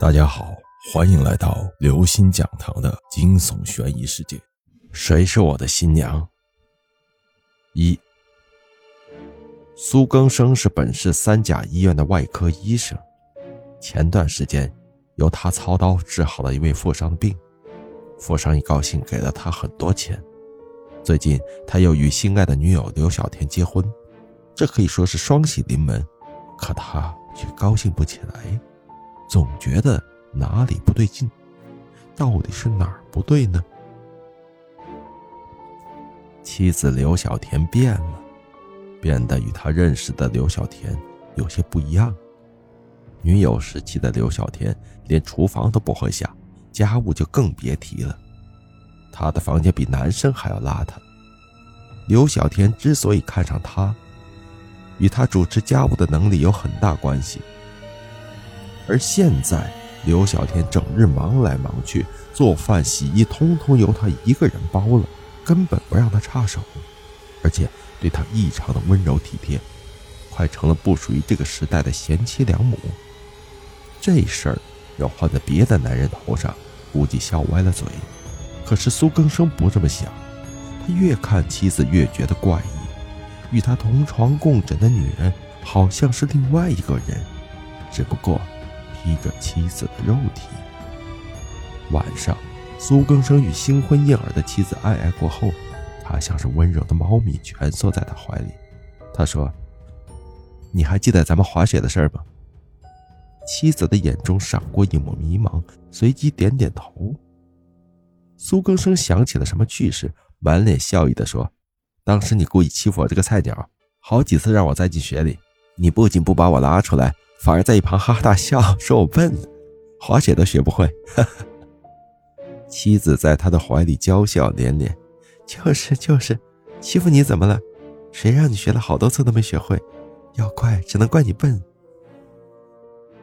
大家好，欢迎来到刘心讲堂的惊悚悬疑世界。谁是我的新娘？一，苏更生是本市三甲医院的外科医生，前段时间由他操刀治好了一位富商的病，富商一高兴给了他很多钱。最近他又与心爱的女友刘小田结婚，这可以说是双喜临门，可他却高兴不起来。总觉得哪里不对劲，到底是哪儿不对呢？妻子刘小田变了，变得与他认识的刘小田有些不一样。女友时期的刘小田连厨房都不会下，家务就更别提了。他的房间比男生还要邋遢。刘小田之所以看上他，与他主持家务的能力有很大关系。而现在，刘小天整日忙来忙去，做饭、洗衣，通通由他一个人包了，根本不让他插手，而且对他异常的温柔体贴，快成了不属于这个时代的贤妻良母。这事儿要换在别的男人头上，估计笑歪了嘴。可是苏更生不这么想，他越看妻子越觉得怪异，与他同床共枕的女人好像是另外一个人，只不过。披着妻子的肉体。晚上，苏更生与新婚燕尔的妻子爱爱过后，他像是温柔的猫咪蜷缩在他怀里。他说：“你还记得咱们滑雪的事儿吗？”妻子的眼中闪过一抹迷茫，随即点点头。苏更生想起了什么趣事，满脸笑意地说：“当时你故意欺负我这个菜鸟，好几次让我栽进雪里，你不仅不把我拉出来。”反而在一旁哈哈大笑，说我笨，滑雪都学不会。妻子在他的怀里娇笑连连，就是就是，欺负你怎么了？谁让你学了好多次都没学会？要怪只能怪你笨。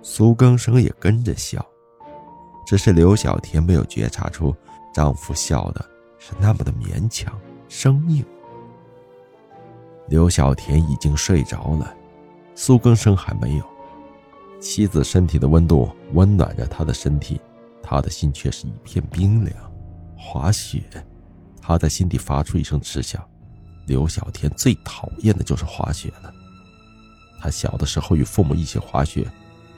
苏更生也跟着笑，只是刘小田没有觉察出丈夫笑的是那么的勉强生硬。刘小田已经睡着了，苏更生还没有。妻子身体的温度温暖着他的身体，他的心却是一片冰凉。滑雪，他在心底发出一声嗤笑。刘小天最讨厌的就是滑雪了。他小的时候与父母一起滑雪，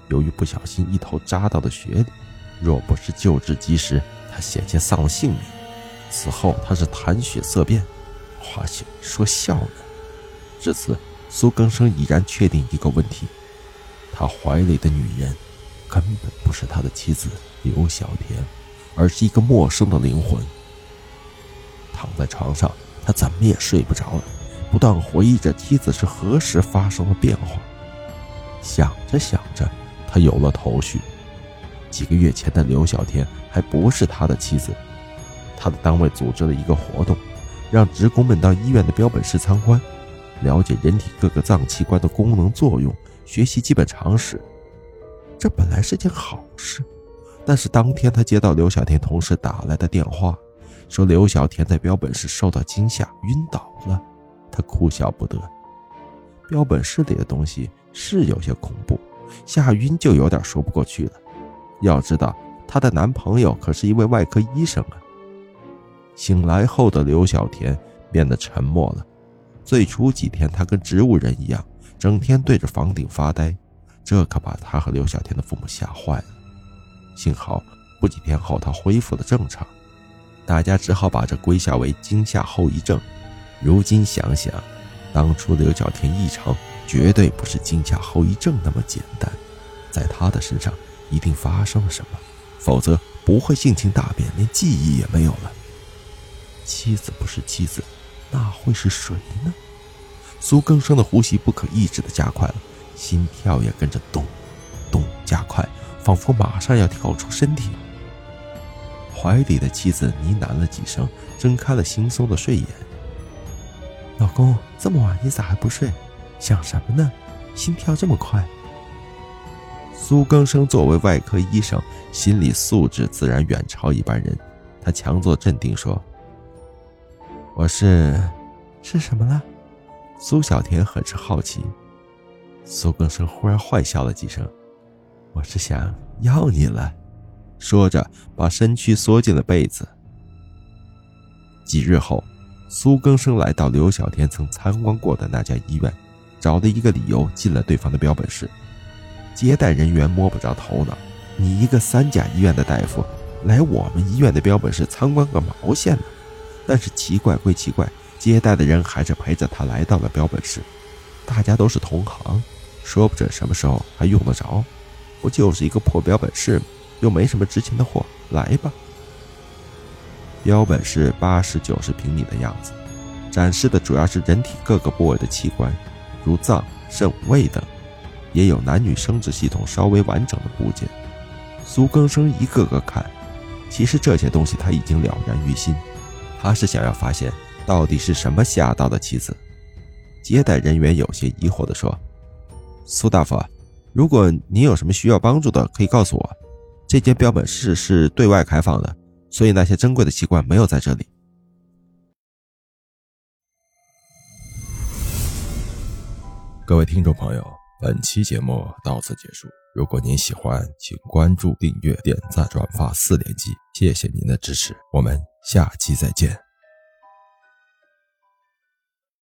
由于不小心一头扎到了雪里，若不是救治及时，他险些丧了性命。此后他是谈雪色变，滑雪说笑呢。至此，苏更生已然确定一个问题。他怀里的女人，根本不是他的妻子刘小田，而是一个陌生的灵魂。躺在床上，他怎么也睡不着了，不断回忆着妻子是何时发生了变化。想着想着，他有了头绪：几个月前的刘小田还不是他的妻子。他的单位组织了一个活动，让职工们到医院的标本室参观，了解人体各个脏器官的功能作用。学习基本常识，这本来是件好事，但是当天他接到刘小田同事打来的电话，说刘小田在标本室受到惊吓晕倒了，他哭笑不得。标本室里的东西是有些恐怖，吓晕就有点说不过去了。要知道，她的男朋友可是一位外科医生啊。醒来后的刘小田变得沉默了，最初几天他跟植物人一样。整天对着房顶发呆，这可把他和刘小天的父母吓坏了。幸好不几天后他恢复了正常，大家只好把这归下为惊吓后遗症。如今想想，当初刘小天异常绝对不是惊吓后遗症那么简单，在他的身上一定发生了什么，否则不会性情大变，连记忆也没有了。妻子不是妻子，那会是谁呢？苏更生的呼吸不可抑制的加快了，心跳也跟着咚咚加快，仿佛马上要跳出身体。怀里的妻子呢喃了几声，睁开了惺忪的睡眼。老公，这么晚你咋还不睡？想什么呢？心跳这么快。苏更生作为外科医生，心理素质自然远超一般人。他强作镇定说：“我是，是什么了？”苏小田很是好奇，苏更生忽然坏笑了几声：“我是想要你了。”说着，把身躯缩进了被子。几日后，苏更生来到刘小天曾参观过的那家医院，找了一个理由进了对方的标本室。接待人员摸不着头脑：“你一个三甲医院的大夫，来我们医院的标本室参观个毛线呢？”但是奇怪归奇怪，接待的人还是陪着他来到了标本室。大家都是同行，说不准什么时候还用得着。不就是一个破标本室吗？又没什么值钱的货，来吧。标本室八十九十平米的样子，展示的主要是人体各个部位的器官，如脏、肾、胃等，也有男女生殖系统稍微完整的部件。苏更生一个个看，其实这些东西他已经了然于心，他是想要发现到底是什么吓到了妻子。接待人员有些疑惑地说：“苏大夫，如果您有什么需要帮助的，可以告诉我。这间标本室是对外开放的，所以那些珍贵的器官没有在这里。”各位听众朋友，本期节目到此结束。如果您喜欢，请关注、订阅、点赞、转发四连击，谢谢您的支持，我们下期再见。